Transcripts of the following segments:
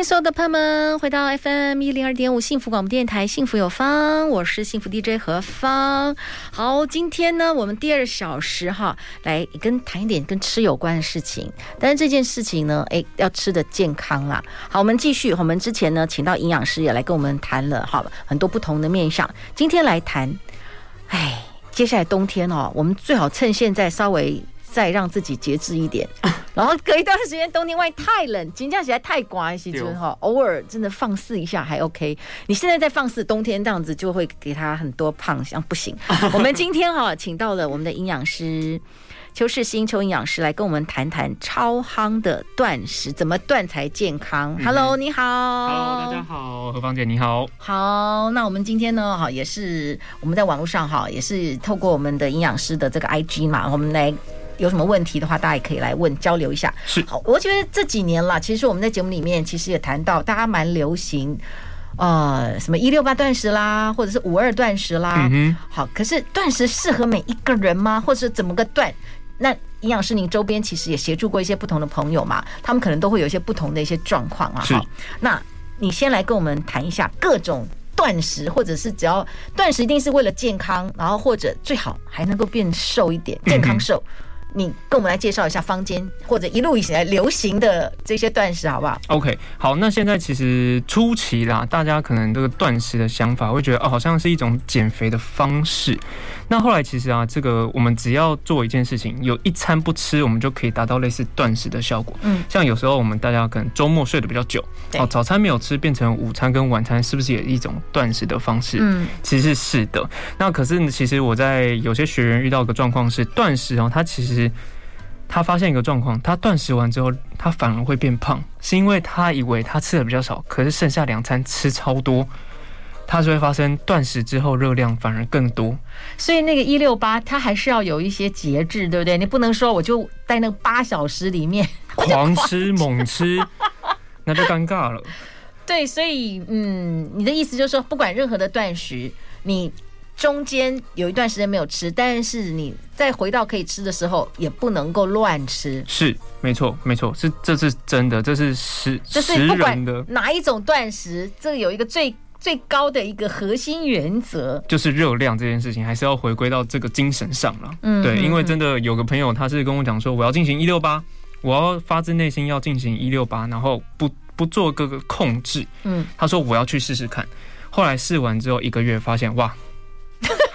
迎所有的朋友们回到 FM 一零二点五幸福广播电台，幸福有方，我是幸福 DJ 何芳。好，今天呢，我们第二小时哈，来跟谈一点跟吃有关的事情。但是这件事情呢，哎，要吃的健康啦。好，我们继续。我们之前呢，请到营养师也来跟我们谈了，好，很多不同的面向。今天来谈，哎，接下来冬天哦，我们最好趁现在稍微。再让自己节制一点，然后隔一段时间冬天万一太冷，紧张起来太刮一些，就哈，偶尔真的放肆一下还 OK。你现在在放肆，冬天这样子就会给他很多胖，像不行。我们今天哈请到了我们的营养师邱世新邱营养师来跟我们谈谈超夯的断食，怎么断才健康。Hello，你好。Hello，大家好，何芳姐你好。好，那我们今天呢哈也是我们在网络上哈也是透过我们的营养师的这个 IG 嘛，我们来。有什么问题的话，大家也可以来问交流一下。是，好，我觉得这几年啦，其实我们在节目里面其实也谈到，大家蛮流行，呃，什么一六八断食啦，或者是五二断食啦。嗯哼。好，可是断食适合每一个人吗？或者是怎么个断？那营养师，您周边其实也协助过一些不同的朋友嘛，他们可能都会有一些不同的一些状况啊。好，那你先来跟我们谈一下各种断食，或者是只要断食一定是为了健康，然后或者最好还能够变瘦一点，健康瘦。嗯你跟我们来介绍一下坊间或者一路以来流行的这些断食好不好？OK，好，那现在其实初期啦，大家可能这个断食的想法会觉得哦，好像是一种减肥的方式。那后来其实啊，这个我们只要做一件事情，有一餐不吃，我们就可以达到类似断食的效果。嗯，像有时候我们大家可能周末睡得比较久，哦，早餐没有吃，变成午餐跟晚餐，是不是也一种断食的方式？嗯，其实是的。那可是其实我在有些学员遇到个状况是断食哦，他其实他发现一个状况，他断食完之后，他反而会变胖，是因为他以为他吃的比较少，可是剩下两餐吃超多。它就会发生断食之后热量反而更多，所以那个一六八它还是要有一些节制，对不对？你不能说我就在那个八小时里面狂吃猛吃，那就尴尬了。对，所以嗯，你的意思就是说，不管任何的断食，你中间有一段时间没有吃，但是你再回到可以吃的时候，也不能够乱吃。是，没错，没错，是这是真的，这是实，这是不管哪一种断食，这有一个最。最高的一个核心原则就是热量这件事情，还是要回归到这个精神上了。嗯，对，因为真的有个朋友，他是跟我讲说，我要进行一六八，我要发自内心要进行一六八，然后不不做各个控制。嗯，他说我要去试试看，后来试完之后一个月，发现哇，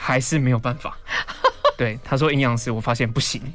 还是没有办法。对，他说营养师，我发现不行。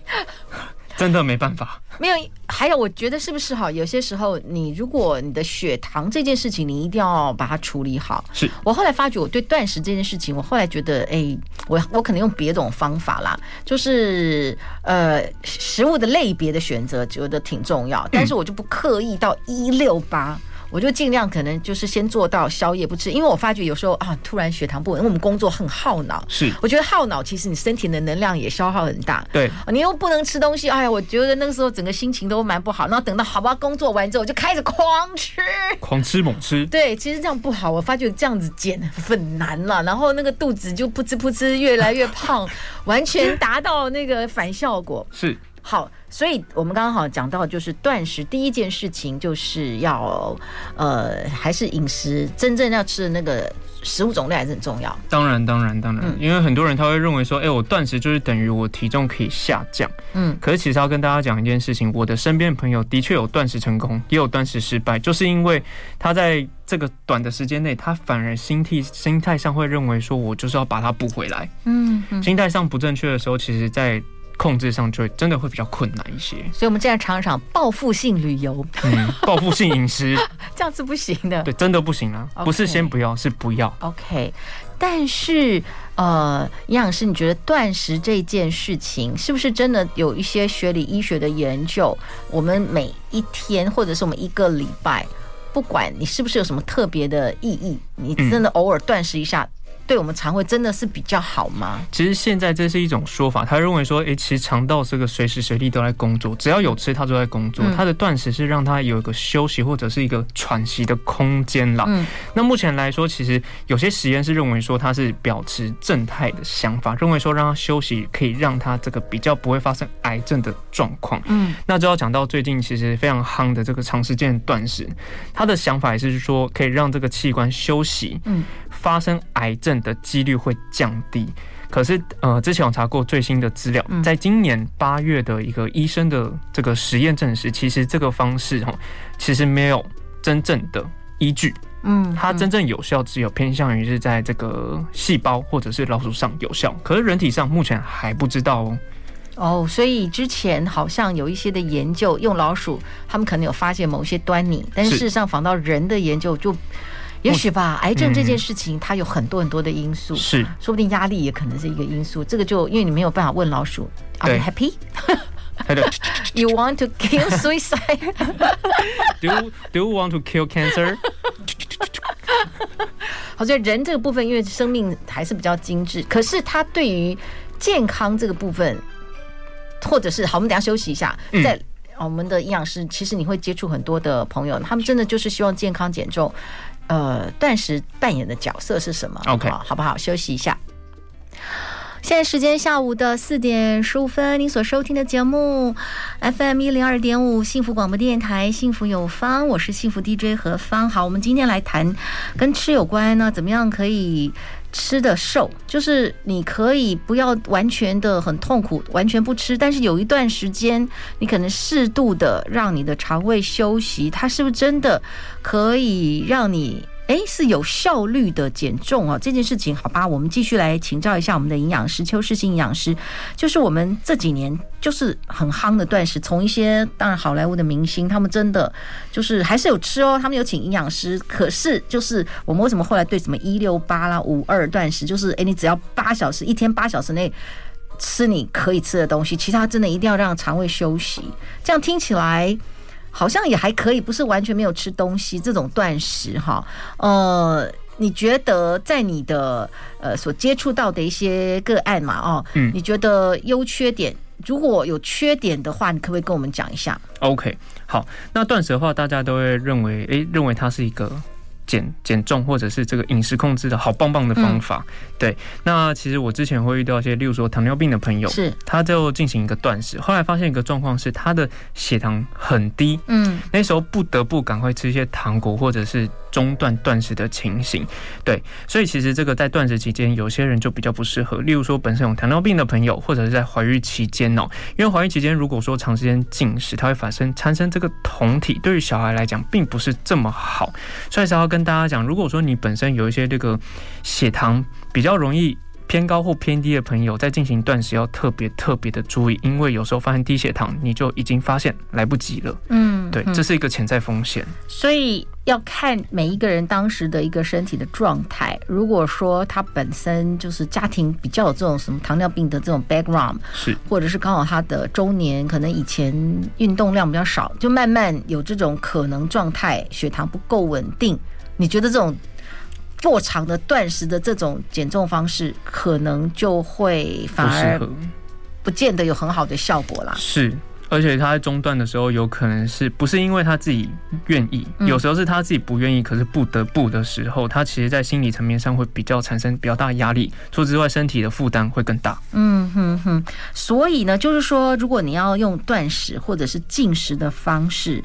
真的没办法，没有。还有，我觉得是不是哈？有些时候，你如果你的血糖这件事情，你一定要把它处理好。是我后来发觉，我对断食这件事情，我后来觉得，哎，我我可能用别种方法啦，就是呃，食物的类别的选择，觉得挺重要。但是我就不刻意到一六八。我就尽量可能就是先做到宵夜不吃，因为我发觉有时候啊，突然血糖不稳，因为我们工作很耗脑。是，我觉得耗脑，其实你身体的能量也消耗很大。对，你又不能吃东西，哎呀，我觉得那个时候整个心情都蛮不好。然后等到好不好工作完之后，我就开始狂吃，狂吃猛吃。对，其实这样不好，我发觉这样子减很难了，然后那个肚子就噗呲噗呲越来越胖，完全达到那个反效果。是。好，所以我们刚刚好讲到，就是断食第一件事情就是要，呃，还是饮食真正要吃的那个食物种类还是很重要。当然，当然，当然，因为很多人他会认为说，哎、欸，我断食就是等于我体重可以下降。嗯，可是其实要跟大家讲一件事情，我的身边朋友的确有断食成功，也有断食失败，就是因为他在这个短的时间内，他反而心态心态上会认为说，我就是要把它补回来。嗯，心态上不正确的时候，其实，在控制上就会真的会比较困难一些，所以我们这样常常报复性旅游，嗯，报复性饮食，这样是不行的。对，真的不行啊，okay, 不是先不要，是不要。OK，但是呃，营养师，你觉得断食这件事情是不是真的有一些学理医学的研究？我们每一天或者是我们一个礼拜，不管你是不是有什么特别的意义，你真的偶尔断食一下。嗯对我们肠胃真的是比较好吗？其实现在这是一种说法，他认为说，诶，其实肠道这个随时随地都在工作，只要有吃，它就在工作。它的断食是让它有一个休息或者是一个喘息的空间啦。嗯，那目前来说，其实有些实验是认为说，它是保持正态的想法，认为说让它休息可以让它这个比较不会发生癌症的状况。嗯，那就要讲到最近其实非常夯的这个长时间断食，他的想法也是说可以让这个器官休息。嗯。发生癌症的几率会降低，可是呃，之前我查过最新的资料，在今年八月的一个医生的这个实验证实，其实这个方式哈，其实没有真正的依据，嗯，它真正有效只有偏向于是在这个细胞或者是老鼠上有效，可是人体上目前还不知道哦。哦，所以之前好像有一些的研究用老鼠，他们可能有发现某些端倪，但是事实上仿到人的研究就。也许吧，癌症这件事情它有很多很多的因素，是、嗯，说不定压力也可能是一个因素。这个就因为你没有办法问老鼠，Are you happy？You want to kill suicide？Do Do you want to kill cancer？好像人这个部分，因为生命还是比较精致，可是他对于健康这个部分，或者是好，我们等下休息一下，在、嗯、我们的营养师，其实你会接触很多的朋友，他们真的就是希望健康减重。呃，断食扮演的角色是什么？OK，好不好？休息一下。现在时间下午的四点十五分，您所收听的节目 FM 一零二点五幸福广播电台，幸福有方，我是幸福 DJ 何芳。好，我们今天来谈跟吃有关呢，怎么样可以？吃的瘦，就是你可以不要完全的很痛苦，完全不吃，但是有一段时间，你可能适度的让你的肠胃休息，它是不是真的可以让你？哎，是有效率的减重哦，这件事情好吧？我们继续来请教一下我们的营养师邱世新营养师。就是我们这几年就是很夯的断食，从一些当然好莱坞的明星，他们真的就是还是有吃哦，他们有请营养师。可是就是我们为什么后来对什么一六八啦、五二断食，就是哎，你只要八小时，一天八小时内吃你可以吃的东西，其他真的一定要让肠胃休息。这样听起来。好像也还可以，不是完全没有吃东西这种断食哈。呃，你觉得在你的呃所接触到的一些个案嘛，哦，嗯，你觉得优缺点，如果有缺点的话，你可不可以跟我们讲一下？OK，好，那断食的话，大家都会认为，诶、欸，认为它是一个。减减重或者是这个饮食控制的好棒棒的方法，嗯、对。那其实我之前会遇到一些，例如说糖尿病的朋友，是，他就进行一个断食，后来发现一个状况是他的血糖很低，嗯，那时候不得不赶快吃一些糖果或者是。中断断食的情形，对，所以其实这个在断食期间，有些人就比较不适合。例如说，本身有糖尿病的朋友，或者是在怀孕期间哦，因为怀孕期间如果说长时间进食，它会发生产生这个酮体，对于小孩来讲并不是这么好。所以才要跟大家讲，如果说你本身有一些这个血糖比较容易。偏高或偏低的朋友在进行断食要特别特别的注意，因为有时候发现低血糖，你就已经发现来不及了。嗯，对，这是一个潜在风险。所以要看每一个人当时的一个身体的状态。如果说他本身就是家庭比较有这种什么糖尿病的这种 background，是，或者是刚好他的周年可能以前运动量比较少，就慢慢有这种可能状态，血糖不够稳定。你觉得这种？过长的断食的这种减重方式，可能就会反而不见得有很好的效果啦。是，而且他在中断的时候，有可能是不是因为他自己愿意，有时候是他自己不愿意，可是不得不的时候，他其实在心理层面上会比较产生比较大的压力。除此之外，身体的负担会更大。嗯哼哼。所以呢，就是说，如果你要用断食或者是进食的方式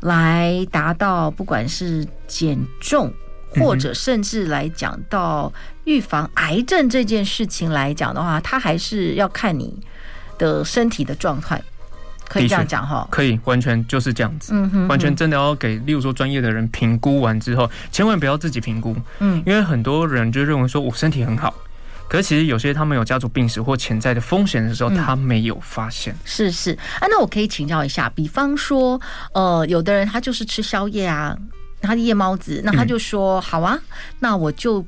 来达到，不管是减重。或者甚至来讲到预防癌症这件事情来讲的话，它还是要看你的身体的状态，可以这样讲哈？可以，完全就是这样子。嗯哼，完全真的要给，例如说专业的人评估完之后，千万不要自己评估。嗯，因为很多人就认为说我身体很好，可是其实有些他们有家族病史或潜在的风险的时候，他没有发现。是是啊，那我可以请教一下，比方说，呃，有的人他就是吃宵夜啊。他的夜猫子，那他就说好啊，那我就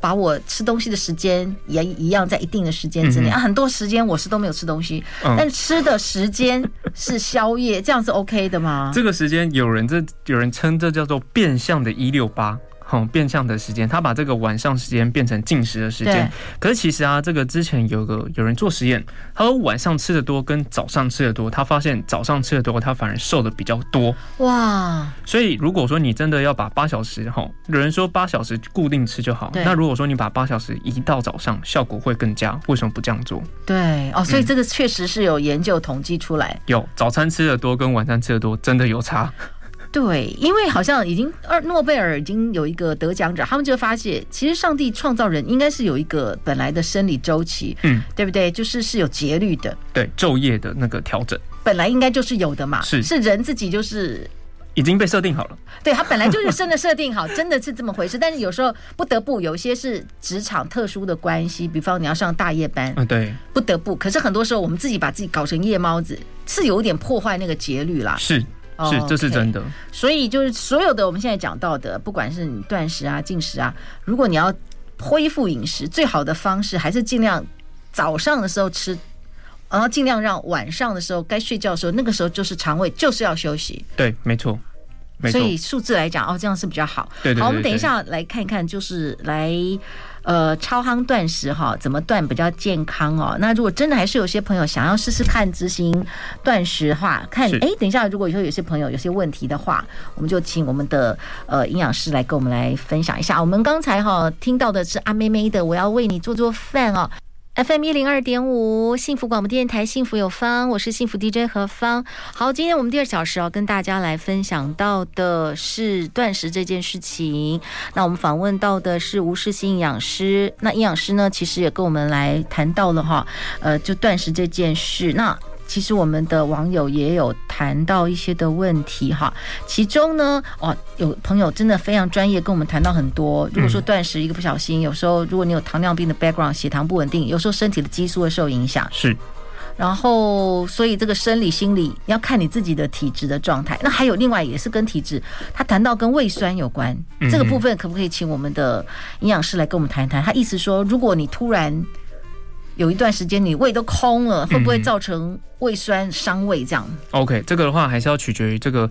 把我吃东西的时间也一样在一定的时间之内、嗯、啊，很多时间我是都没有吃东西，嗯、但吃的时间是宵夜，这样是 OK 的吗？这个时间有人这有人称这叫做变相的一六八。好，变相的时间，他把这个晚上时间变成进食的时间。可是其实啊，这个之前有个有人做实验，他说晚上吃的多跟早上吃的多，他发现早上吃的多，他反而瘦的比较多。哇！所以如果说你真的要把八小时哈，有人说八小时固定吃就好。那如果说你把八小时移到早上，效果会更佳。为什么不这样做？对哦，所以这个确实是有研究统计出来。嗯、有早餐吃的多跟晚餐吃的多，真的有差。对，因为好像已经二诺贝尔已经有一个得奖者，他们就发现，其实上帝创造人应该是有一个本来的生理周期，嗯，对不对？就是是有节律的，对，昼夜的那个调整，本来应该就是有的嘛，是是人自己就是已经被设定好了，对他本来就是真的设定好，真的是这么回事。但是有时候不得不，有一些是职场特殊的关系，比方你要上大夜班，嗯，对，不得不。可是很多时候我们自己把自己搞成夜猫子，是有点破坏那个节律啦，是。是，这是真的。所以就是所有的我们现在讲到的，不管是你断食啊、进食啊，如果你要恢复饮食，最好的方式还是尽量早上的时候吃，然后尽量让晚上的时候该睡觉的时候，那个时候就是肠胃就是要休息。对，没错。所以数字来讲，哦，这样是比较好。对对对。好，我们等一下来看一看，就是来。呃，超夯断食哈，怎么断比较健康哦？那如果真的还是有些朋友想要试试看执行断食的话，看哎，等一下，如果以后有些朋友有些问题的话，我们就请我们的呃营养师来跟我们来分享一下。我们刚才哈听到的是阿妹妹的，我要为你做做饭哦。FM 一零二点五，幸福广播电台，幸福有方，我是幸福 DJ 何芳。好，今天我们第二小时要跟大家来分享到的是断食这件事情。那我们访问到的是吴世新营养师。那营养师呢，其实也跟我们来谈到了哈，呃，就断食这件事。那其实我们的网友也有谈到一些的问题哈，其中呢，哦，有朋友真的非常专业，跟我们谈到很多。如果说断食一个不小心，有时候如果你有糖尿病的 background，血糖不稳定，有时候身体的激素会受影响。是，然后所以这个生理心理要看你自己的体质的状态。那还有另外也是跟体质，他谈到跟胃酸有关，这个部分可不可以请我们的营养师来跟我们谈一谈？他意思说，如果你突然有一段时间你胃都空了，会不会造成胃酸伤胃这样？OK，这个的话还是要取决于这个，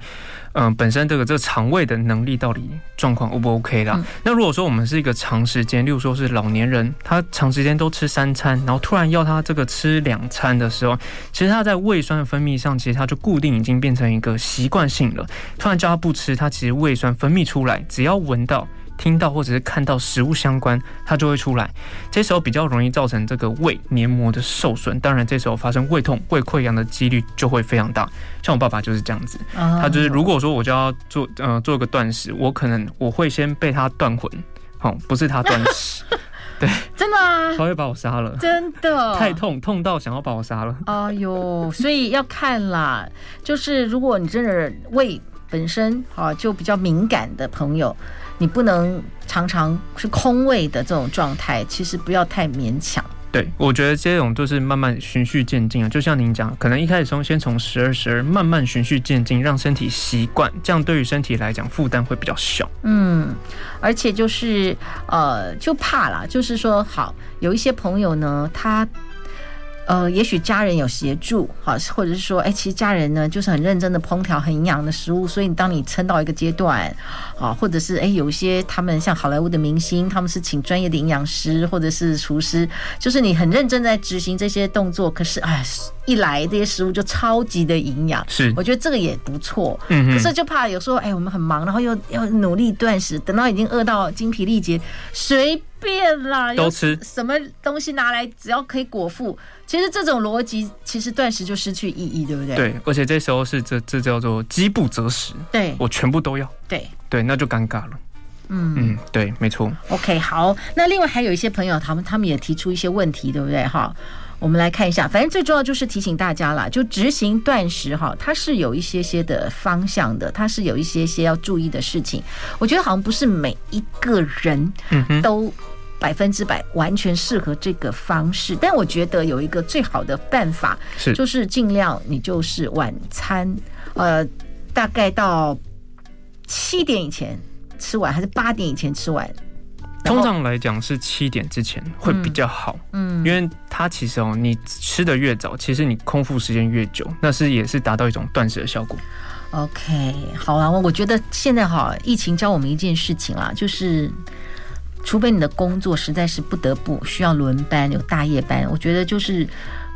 嗯、呃，本身这个这个肠胃的能力到底状况 O 不 OK 啦。嗯、那如果说我们是一个长时间，例如说是老年人，他长时间都吃三餐，然后突然要他这个吃两餐的时候，其实他在胃酸的分泌上，其实他就固定已经变成一个习惯性了。突然叫他不吃，他其实胃酸分泌出来，只要闻到。听到或者是看到食物相关，它就会出来。这时候比较容易造成这个胃黏膜的受损，当然这时候发生胃痛、胃溃疡的几率就会非常大。像我爸爸就是这样子，他就是如果说我就要做呃做个断食，我可能我会先被他断魂，好，不是他断食，对，真的啊，他会把我杀了，真的太痛，痛到想要把我杀了。哎呦，所以要看啦，就是如果你真的胃本身啊就比较敏感的朋友。你不能常常是空位的这种状态，其实不要太勉强。对，我觉得这种就是慢慢循序渐进啊，就像您讲，可能一开始从先从十二十二，慢慢循序渐进，让身体习惯，这样对于身体来讲负担会比较小。嗯，而且就是呃，就怕啦，就是说好有一些朋友呢，他。呃，也许家人有协助，好，或者是说，哎，其实家人呢就是很认真的烹调很营养的食物，所以当你撑到一个阶段，啊，或者是哎，有一些他们像好莱坞的明星，他们是请专业的营养师或者是厨师，就是你很认真在执行这些动作，可是哎，一来这些食物就超级的营养，是，我觉得这个也不错，嗯，可是就怕有时候哎，我们很忙，然后又要努力断食，等到已经饿到精疲力竭，随便啦，都吃什么东西拿来，只要可以果腹。其实这种逻辑，其实断食就失去意义，对不对？对，而且这时候是这这叫做饥不择食。对，我全部都要。对对，那就尴尬了。嗯嗯，对，没错。OK，好，那另外还有一些朋友，他们他们也提出一些问题，对不对？哈，我们来看一下。反正最重要就是提醒大家啦，就执行断食哈，它是有一些些的方向的，它是有一些些要注意的事情。我觉得好像不是每一个人都。百分之百完全适合这个方式，但我觉得有一个最好的办法是，就是尽量你就是晚餐，呃，大概到七点以前吃完，还是八点以前吃完，通常来讲是七点之前会比较好，嗯，因为它其实哦，你吃的越早，其实你空腹时间越久，那是也是达到一种断食的效果。OK，好啊，我我觉得现在哈，疫情教我们一件事情啦，就是除非你的工作实在是不得不需要轮班，有大夜班，我觉得就是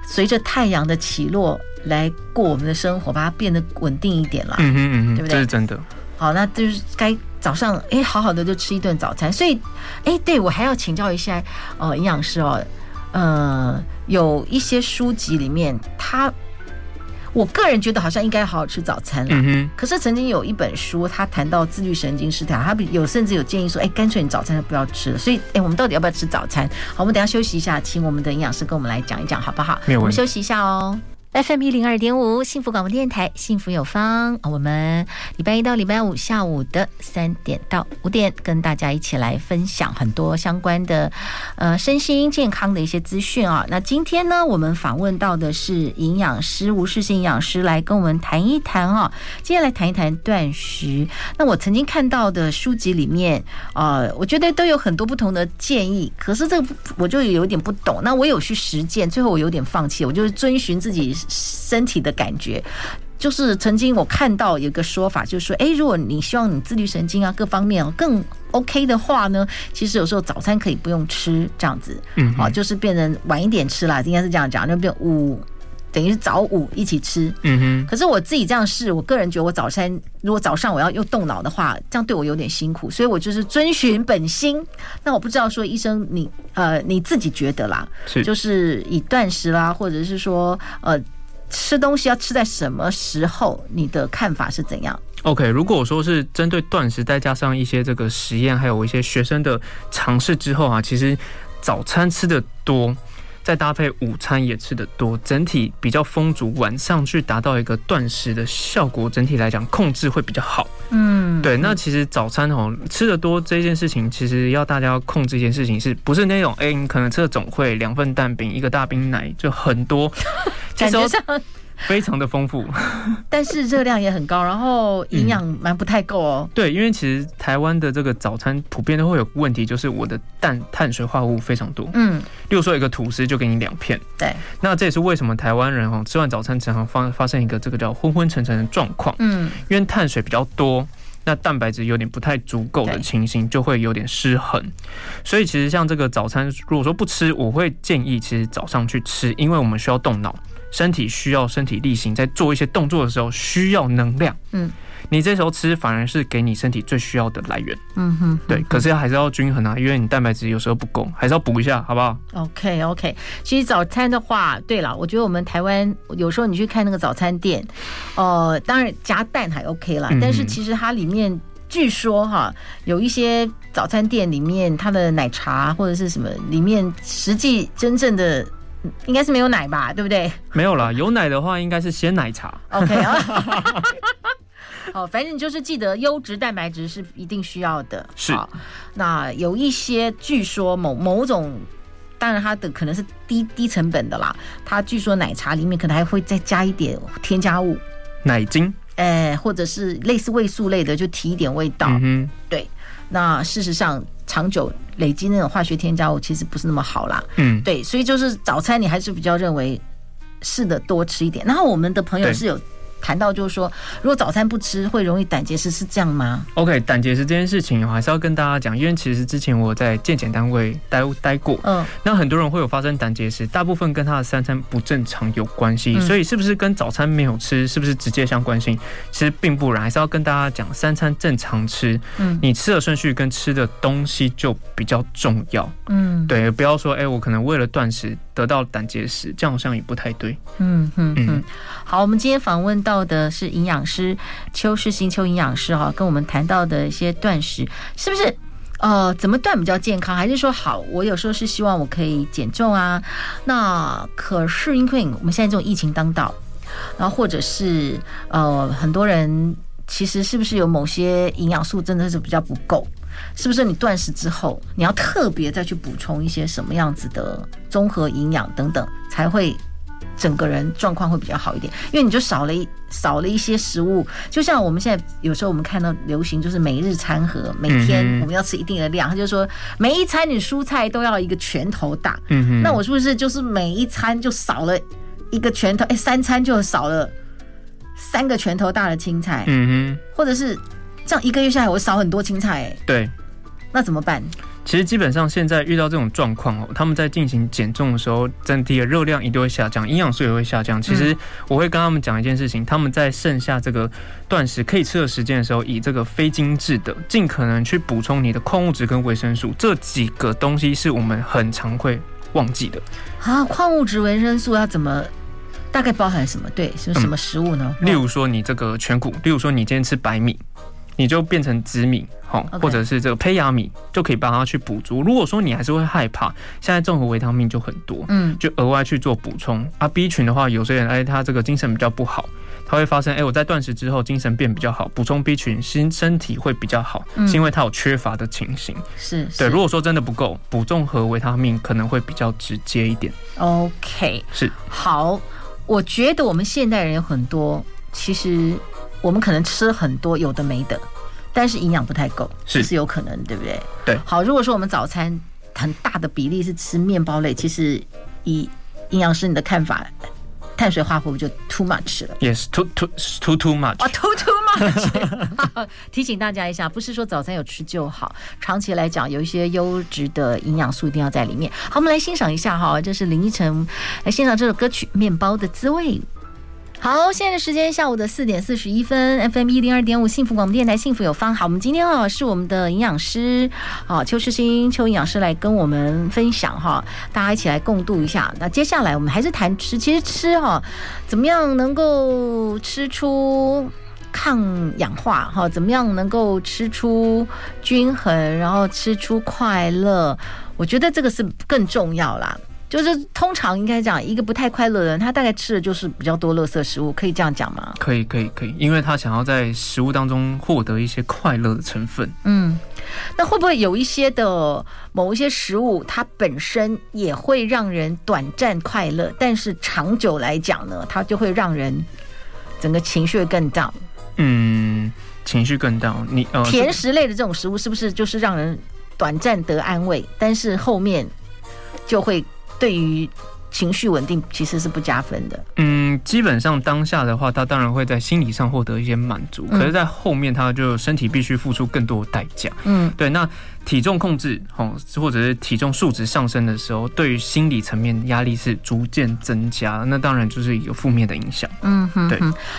随着太阳的起落来过我们的生活，把它变得稳定一点啦。嗯哼嗯哼，对不对？这是真的。好，那就是该。早上哎、欸，好好的就吃一顿早餐，所以哎、欸，对我还要请教一下哦营养师哦，呃，有一些书籍里面，他我个人觉得好像应该好好吃早餐了。嗯。可是曾经有一本书，他谈到自律神经失调，他有甚至有建议说，哎、欸，干脆你早餐就不要吃了。所以哎、欸，我们到底要不要吃早餐？好，我们等一下休息一下，请我们的营养师跟我们来讲一讲，好不好？没有问题。我们休息一下哦。FM 一零二点五，幸福广播电台，幸福有方。我们礼拜一到礼拜五下午的三点到五点，跟大家一起来分享很多相关的呃身心健康的一些资讯啊。那今天呢，我们访问到的是营养师吴世信营养师来跟我们谈一谈啊。接下来谈一谈断食。那我曾经看到的书籍里面、呃，我觉得都有很多不同的建议，可是这个我就有点不懂。那我有去实践，最后我有点放弃，我就是遵循自己。身体的感觉，就是曾经我看到有个说法，就是说，哎，如果你希望你自律神经啊各方面更 OK 的话呢，其实有时候早餐可以不用吃，这样子，嗯，好，就是变成晚一点吃啦，应该是这样讲，就变午，等于是早午一起吃，嗯哼。可是我自己这样试，我个人觉得我早餐如果早上我要又动脑的话，这样对我有点辛苦，所以我就是遵循本心。那我不知道说医生你呃你自己觉得啦，是就是以断食啦，或者是说呃。吃东西要吃在什么时候？你的看法是怎样？OK，如果说是针对断食，再加上一些这个实验，还有一些学生的尝试之后啊，其实早餐吃的多。再搭配午餐也吃得多，整体比较丰足，晚上去达到一个断食的效果，整体来讲控制会比较好。嗯，对。那其实早餐哦吃得多这件事情，其实要大家要控制一件事情，是不是那种哎、欸，你可能吃的总会两份蛋饼，一个大冰奶就很多，感觉上。非常的丰富，但是热量也很高，然后营养蛮不太够哦、嗯。对，因为其实台湾的这个早餐普遍都会有问题，就是我的蛋碳水化合物非常多。嗯，例如说一个吐司就给你两片。对，那这也是为什么台湾人哦吃完早餐常常发发生一个这个叫昏昏沉沉的状况。嗯，因为碳水比较多，那蛋白质有点不太足够的情形，就会有点失衡。所以其实像这个早餐，如果说不吃，我会建议其实早上去吃，因为我们需要动脑。身体需要身体力行，在做一些动作的时候需要能量。嗯，你这时候吃反而是给你身体最需要的来源。嗯哼，对。可是还是要均衡啊，因为你蛋白质有时候不够，还是要补一下，好不好？OK OK。其实早餐的话，对了，我觉得我们台湾有时候你去看那个早餐店，呃，当然加蛋还 OK 啦，但是其实它里面据说哈，有一些早餐店里面它的奶茶或者是什么里面实际真正的。应该是没有奶吧，对不对？没有啦，有奶的话应该是鲜奶茶。OK 啊，好，反正你就是记得优质蛋白质是一定需要的。是，那有一些据说某某种，当然它的可能是低低成本的啦。它据说奶茶里面可能还会再加一点添加物，奶精，哎，或者是类似味素类的，就提一点味道。嗯，对。那事实上，长久累积那种化学添加物，其实不是那么好啦。嗯，对，所以就是早餐，你还是比较认为是的，多吃一点。然后我们的朋友是有。谈到就是说，如果早餐不吃会容易胆结石，是这样吗？OK，胆结石这件事情我还是要跟大家讲，因为其实之前我在健检单位待待过，嗯，那很多人会有发生胆结石，大部分跟他的三餐不正常有关系，所以是不是跟早餐没有吃，是不是直接相关性？其实并不然，还是要跟大家讲，三餐正常吃，嗯，你吃的顺序跟吃的东西就比较重要，嗯，对，不要说，哎，我可能为了断食。得到胆结石，这样好像也不太对。嗯嗯嗯。好，我们今天访问到到的是营养师邱世新邱营养师哈，跟我们谈到的一些断食，是不是？呃，怎么断比较健康？还是说，好，我有时候是希望我可以减重啊。那可是因为我们现在这种疫情当道，然后或者是呃，很多人其实是不是有某些营养素真的是比较不够？是不是你断食之后，你要特别再去补充一些什么样子的综合营养等等，才会整个人状况会比较好一点，因为你就少了一少了一些食物。就像我们现在有时候我们看到流行就是每日餐盒，每天我们要吃一定的量，他就说每一餐你蔬菜都要一个拳头大。嗯哼，那我是不是就是每一餐就少了一个拳头？哎，三餐就少了三个拳头大的青菜。嗯哼，或者是这样一个月下来我少很多青菜。哎，对，那怎么办？其实基本上现在遇到这种状况哦，他们在进行减重的时候，整体的热量一定会下降，营养素也会下降。其实我会跟他们讲一件事情，他们在剩下这个断食可以吃的时间的时候，以这个非精致的，尽可能去补充你的矿物质跟维生素，这几个东西是我们很常会忘记的。啊，矿物质、维生素要怎么？大概包含什么？对，是什么食物呢？嗯，例如说你这个全谷，例如说你今天吃白米。你就变成紫米，好，或者是这个胚芽米，就可以帮他去补足。如果说你还是会害怕，现在综合维他命就很多，嗯，就额外去做补充。啊，B 群的话，有些人哎，他这个精神比较不好，他会发生哎，我在断食之后精神变比较好，补充 B 群，身身体会比较好，是因为他有缺乏的情形。是，对。如果说真的不够，补综合维他命可能会比较直接一点。OK，是。好，我觉得我们现代人有很多，其实。我们可能吃很多有的没的，但是营养不太够，是是有可能，对不对？对。好，如果说我们早餐很大的比例是吃面包类，其实以营养师你的看法，碳水化合物就 too much 了。Yes，too too too too much。啊，too too much。提醒大家一下，不是说早餐有吃就好，长期来讲有一些优质的营养素一定要在里面。好，我们来欣赏一下哈，这是林依晨来欣赏这首歌曲《面包的滋味》。好，现在的时间下午的四点四十一分，FM 一零二点五幸福广播电台，幸福有方。好，我们今天啊是我们的营养师啊邱世新邱营养师来跟我们分享哈，大家一起来共度一下。那接下来我们还是谈吃，其实吃哈怎么样能够吃出抗氧化哈？怎么样能够吃出均衡，然后吃出快乐？我觉得这个是更重要啦。就是通常应该讲，一个不太快乐的人，他大概吃的就是比较多垃圾食物，可以这样讲吗？可以，可以，可以，因为他想要在食物当中获得一些快乐的成分。嗯，那会不会有一些的某一些食物，它本身也会让人短暂快乐，但是长久来讲呢，它就会让人整个情绪更 down？嗯，情绪更 down。你呃，甜食类的这种食物是不是就是让人短暂得安慰，但是后面就会？对于情绪稳定其实是不加分的。嗯，基本上当下的话，他当然会在心理上获得一些满足，可是，在后面他就身体必须付出更多的代价。嗯，对。那体重控制哦，或者是体重数值上升的时候，对于心理层面压力是逐渐增加，那当然就是有负面的影响。嗯哼，对。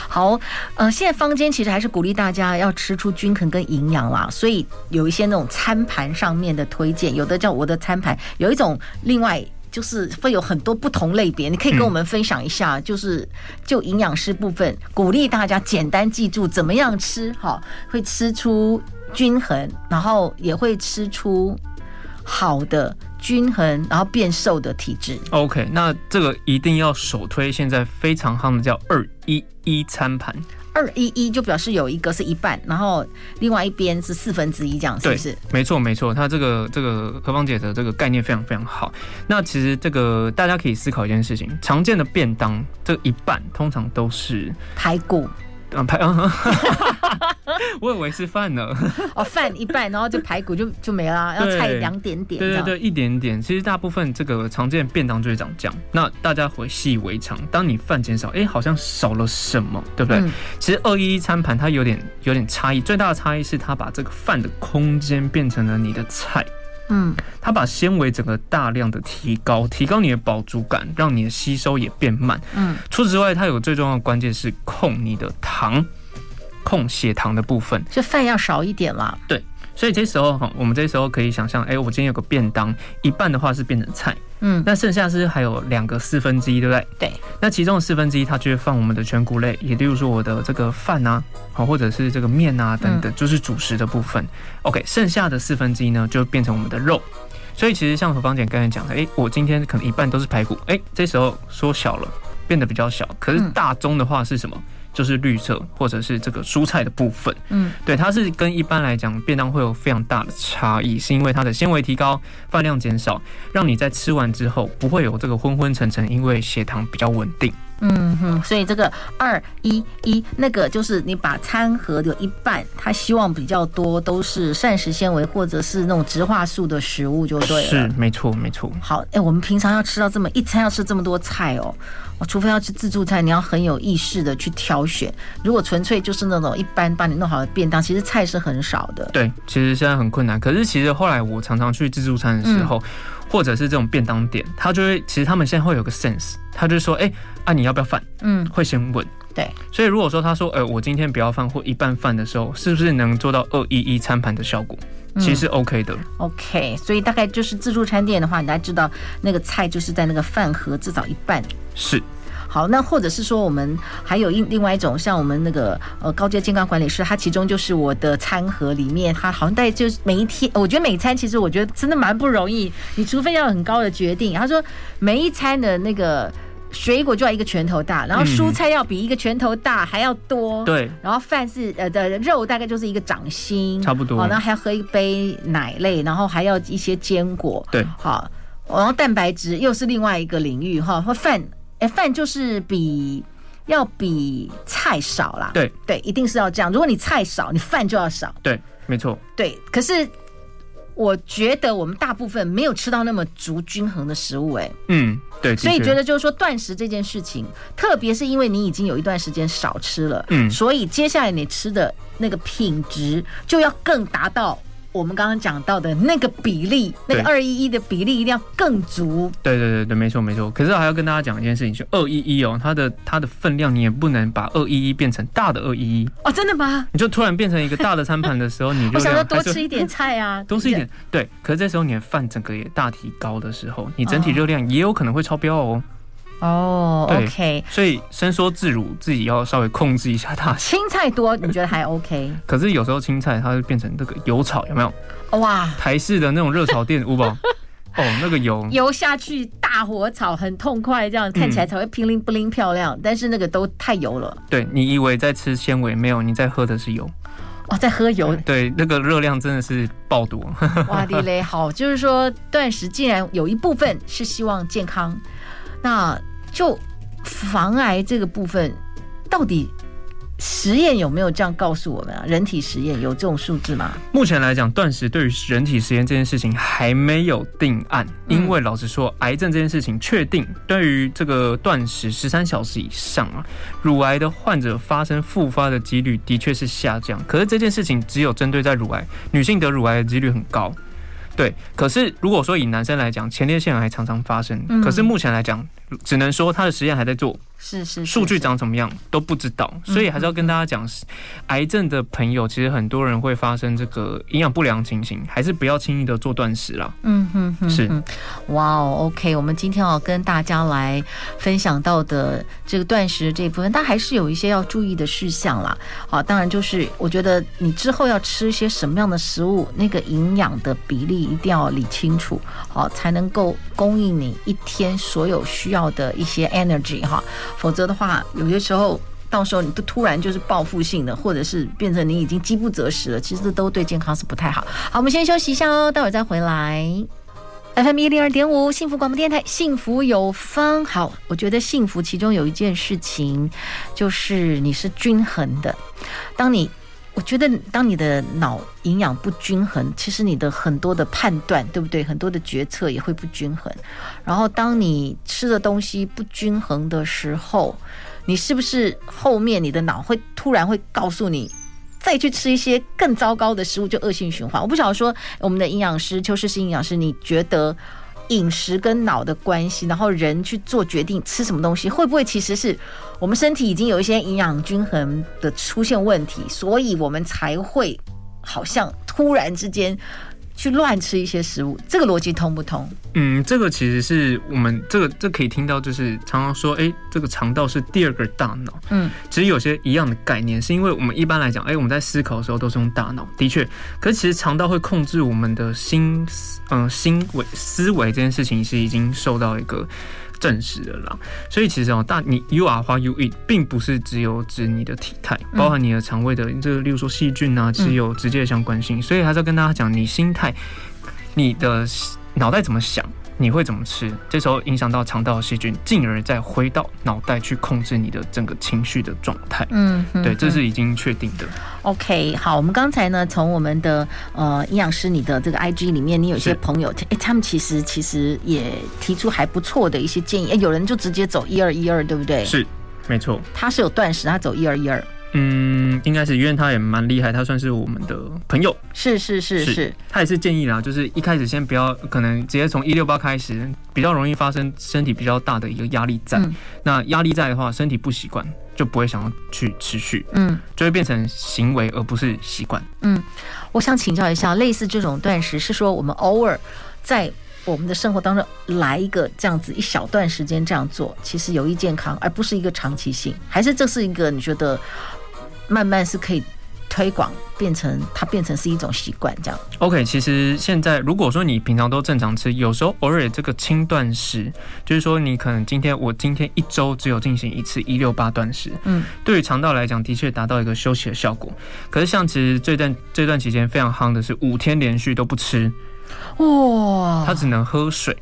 好，呃，现在坊间其实还是鼓励大家要吃出均衡跟营养啦，所以有一些那种餐盘上面的推荐，有的叫我的餐盘，有一种另外。就是会有很多不同类别，你可以跟我们分享一下。就是就营养师部分，鼓励大家简单记住怎么样吃，好会吃出均衡，然后也会吃出好的均衡，然后变瘦的体质。OK，那这个一定要首推，现在非常夯的叫二一一餐盘。二一一就表示有一个是一半，然后另外一边是四分之一，这样是不是？没错，没错。它这个这个何芳姐的这个概念非常非常好。那其实这个大家可以思考一件事情：常见的便当这一半通常都是排骨。啊排啊！我以为是饭呢。哦，饭一半，然后就排骨就就没了，要菜两点点。对对对，一点点。其实大部分这个常见的便当就会长这样。那大家会习以为常。当你饭减少，哎、欸，好像少了什么，对不对？嗯、其实二一一餐盘它有点有点差异，最大的差异是它把这个饭的空间变成了你的菜。嗯，它把纤维整个大量的提高，提高你的饱足感，让你的吸收也变慢。嗯，除此之外，它有最重要的关键是控你的糖，控血糖的部分。就饭要少一点啦。对。所以这时候哈，我们这时候可以想象，哎，我今天有个便当，一半的话是变成菜，嗯，那剩下是还有两个四分之一，对不对？对。那其中的四分之一，它就会放我们的全谷类，也例如说我的这个饭啊，好，或者是这个面啊等等，就是主食的部分。OK，剩下的四分之一呢，就变成我们的肉。所以其实像何芳姐刚才讲的，哎，我今天可能一半都是排骨，哎，这时候缩小了，变得比较小。可是大宗的话是什么？就是绿色或者是这个蔬菜的部分。嗯，对，它是跟一般来讲便当会有非常大的差异，是因为它的纤维提高，饭量减少，让你在吃完之后不会有这个昏昏沉沉，因为血糖比较稳定。嗯哼，所以这个二一一那个就是你把餐盒有一半，他希望比较多都是膳食纤维或者是那种植化素的食物就对了。是，没错，没错。好，哎、欸，我们平常要吃到这么一餐要吃这么多菜哦，我除非要吃自助餐，你要很有意识的去挑选。如果纯粹就是那种一般帮你弄好的便当，其实菜是很少的。对，其实现在很困难。可是其实后来我常常去自助餐的时候。嗯或者是这种便当店，他就会其实他们现在会有个 sense，他就说，哎、欸，啊你要不要饭？嗯，会先问。对，所以如果说他说，呃，我今天不要饭或一半饭的时候，是不是能做到二一一餐盘的效果？其实是 OK 的。OK，所以大概就是自助餐店的话，你大家知道那个菜就是在那个饭盒至少一半。是。好，那或者是说，我们还有一另外一种，像我们那个呃高阶健康管理师，他其中就是我的餐盒里面，他好像带就是每一天，我觉得每餐其实我觉得真的蛮不容易，你除非要有很高的决定。他说每一餐的那个水果就要一个拳头大，然后蔬菜要比一个拳头大还要多，对、嗯，然后饭是呃的肉大概就是一个掌心，差不多，好，然后还要喝一杯奶类，然后还要一些坚果，对，好，然后蛋白质又是另外一个领域哈，和饭。哎，饭就是比要比菜少啦。对对，一定是要这样。如果你菜少，你饭就要少。对，没错。对，可是我觉得我们大部分没有吃到那么足均衡的食物。哎，嗯，对。所以觉得就是说断食这件事情，特别是因为你已经有一段时间少吃了，嗯，所以接下来你吃的那个品质就要更达到。我们刚刚讲到的那个比例，那个二一一的比例一定要更足。对对对对，没错没错。可是还要跟大家讲一件事情，就二一一哦，它的它的分量你也不能把二一一变成大的二一一哦，真的吗？你就突然变成一个大的餐盘的时候，你就我想要多吃一点菜啊，多吃一点。对，可是这时候你的饭整个也大提高的时候，你整体热量也有可能会超标哦。哦、oh，OK，所以伸缩自如，自己要稍微控制一下它。青菜多，你觉得还 OK？可是有时候青菜它会变成那个油炒，有没有？哇，台式的那种热炒店，五宝 哦，那个油油下去大火炒，很痛快，这样看起来才会乒灵不灵漂亮。但是那个都太油了。对，你以为在吃纤维，没有，你在喝的是油。哦，在喝油。对，那个热量真的是爆多。哇，地雷好，就是说断食既然有一部分是希望健康，那。就防癌这个部分，到底实验有没有这样告诉我们啊？人体实验有这种数字吗？目前来讲，断食对于人体实验这件事情还没有定案，因为老实说，癌症这件事情确定对于这个断食十三小时以上啊，乳癌的患者发生复发的几率的确是下降。可是这件事情只有针对在乳癌，女性得乳癌的几率很高。对，可是如果说以男生来讲，前列腺癌常常发生，可是目前来讲，只能说他的实验还在做。是是，数据长怎么样都不知道，所以还是要跟大家讲，癌症的朋友其实很多人会发生这个营养不良情形，还是不要轻易的做断食啦。嗯哼哼，是，哇哦，OK，我们今天要跟大家来分享到的这个断食这一部分，但还是有一些要注意的事项啦。好，当然就是我觉得你之后要吃一些什么样的食物，那个营养的比例一定要理清楚，好，才能够供应你一天所有需要的一些 energy 哈。否则的话，有些时候到时候你都突然就是报复性的，或者是变成你已经饥不择食了，其实都对健康是不太好。好，我们先休息一下哦，待会儿再回来。FM 一零二点五，幸福广播电台，幸福有方。好，我觉得幸福其中有一件事情，就是你是均衡的。当你我觉得，当你的脑营养不均衡，其实你的很多的判断，对不对？很多的决策也会不均衡。然后，当你吃的东西不均衡的时候，你是不是后面你的脑会突然会告诉你，再去吃一些更糟糕的食物，就恶性循环？我不晓得说，我们的营养师邱世新营养师，你觉得？饮食跟脑的关系，然后人去做决定吃什么东西，会不会其实是我们身体已经有一些营养均衡的出现问题，所以我们才会好像突然之间。去乱吃一些食物，这个逻辑通不通？嗯，这个其实是我们这个这可以听到，就是常常说，哎，这个肠道是第二个大脑。嗯，其实有些一样的概念，是因为我们一般来讲，哎，我们在思考的时候都是用大脑，的确，可是其实肠道会控制我们的心，嗯，心维思维这件事情是已经受到一个。证实了啦。所以其实哦，大你 you are what you eat，并不是只有指你的体态，包含你的肠胃的这个，例如说细菌啊，是有直接的相关性。所以还是要跟大家讲，你心态，你的脑袋怎么想。你会怎么吃？这时候影响到肠道细菌，进而再回到脑袋去控制你的整个情绪的状态。嗯，对，这是已经确定的。OK，好，我们刚才呢，从我们的呃营养师你的这个 IG 里面，你有些朋友，哎，他们其实其实也提出还不错的一些建议。哎，有人就直接走一二一二，对不对？是，没错。他是有断食，他走一二一二。嗯，应该是因为他也蛮厉害，他算是我们的朋友。是是是是，是，他也是建议啦，就是一开始先不要，可能直接从一六八开始，比较容易发生身体比较大的一个压力在。嗯、那压力在的话，身体不习惯，就不会想要去持续，嗯，就会变成行为而不是习惯。嗯，我想请教一下，类似这种断食，是说我们偶尔在我们的生活当中来一个这样子一小段时间这样做，其实有益健康，而不是一个长期性，还是这是一个你觉得？慢慢是可以推广，变成它变成是一种习惯，这样。OK，其实现在如果说你平常都正常吃，有时候偶尔这个轻断食，就是说你可能今天我今天一周只有进行一次一六八断食，嗯，对于肠道来讲的确达到一个休息的效果。可是像其实这段这段期间非常夯的是五天连续都不吃，哇，他只能喝水。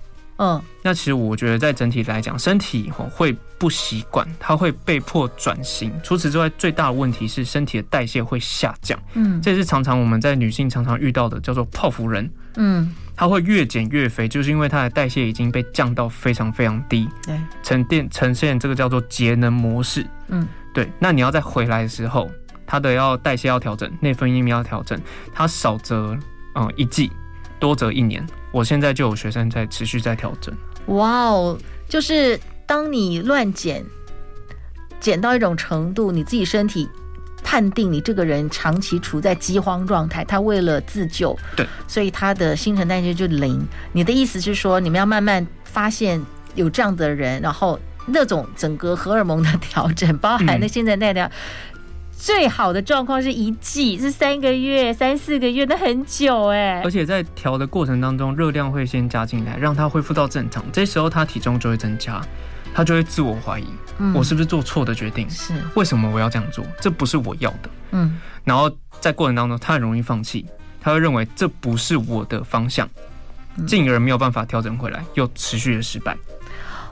嗯，那其实我觉得在整体来讲，身体会不习惯，它会被迫转型。除此之外，最大的问题是身体的代谢会下降。嗯，这是常常我们在女性常常遇到的，叫做泡芙人。嗯，它会越减越肥，就是因为它的代谢已经被降到非常非常低。对，沉淀呈现这个叫做节能模式。嗯，对。那你要再回来的时候，它的要代谢要调整，内分泌要调整，它少则嗯一季，多则一年。我现在就有学生在持续在调整。哇哦，就是当你乱减，减到一种程度，你自己身体判定你这个人长期处在饥荒状态，他为了自救，对，所以他的新陈代谢就零。你的意思是说，你们要慢慢发现有这样的人，然后那种整个荷尔蒙的调整，包含那新陈代谢。嗯最好的状况是一季，是三个月、三四个月，那很久哎。而且在调的过程当中，热量会先加进来，让它恢复到正常。这时候他体重就会增加，他就会自我怀疑，嗯，我是不是做错的决定？是，为什么我要这样做？这不是我要的。嗯，然后在过程当中，他很容易放弃，他会认为这不是我的方向，进而没有办法调整回来，又持续的失败。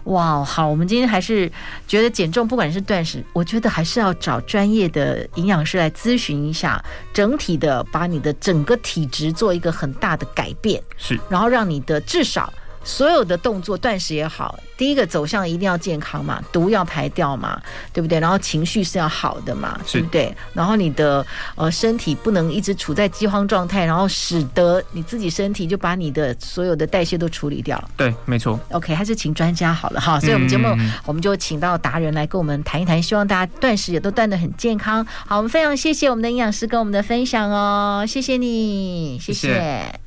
哇，好，我们今天还是觉得减重，不管是断食，我觉得还是要找专业的营养师来咨询一下，整体的把你的整个体质做一个很大的改变，是，然后让你的至少。所有的动作，断食也好，第一个走向一定要健康嘛，毒要排掉嘛，对不对？然后情绪是要好的嘛，对不对？然后你的呃身体不能一直处在饥荒状态，然后使得你自己身体就把你的所有的代谢都处理掉。对，没错。OK，还是请专家好了哈。所以我们节目我们就请到达人来跟我们谈一谈，希望大家断食也都断得很健康。好，我们非常谢谢我们的营养师跟我们的分享哦，谢谢你，谢谢。谢谢。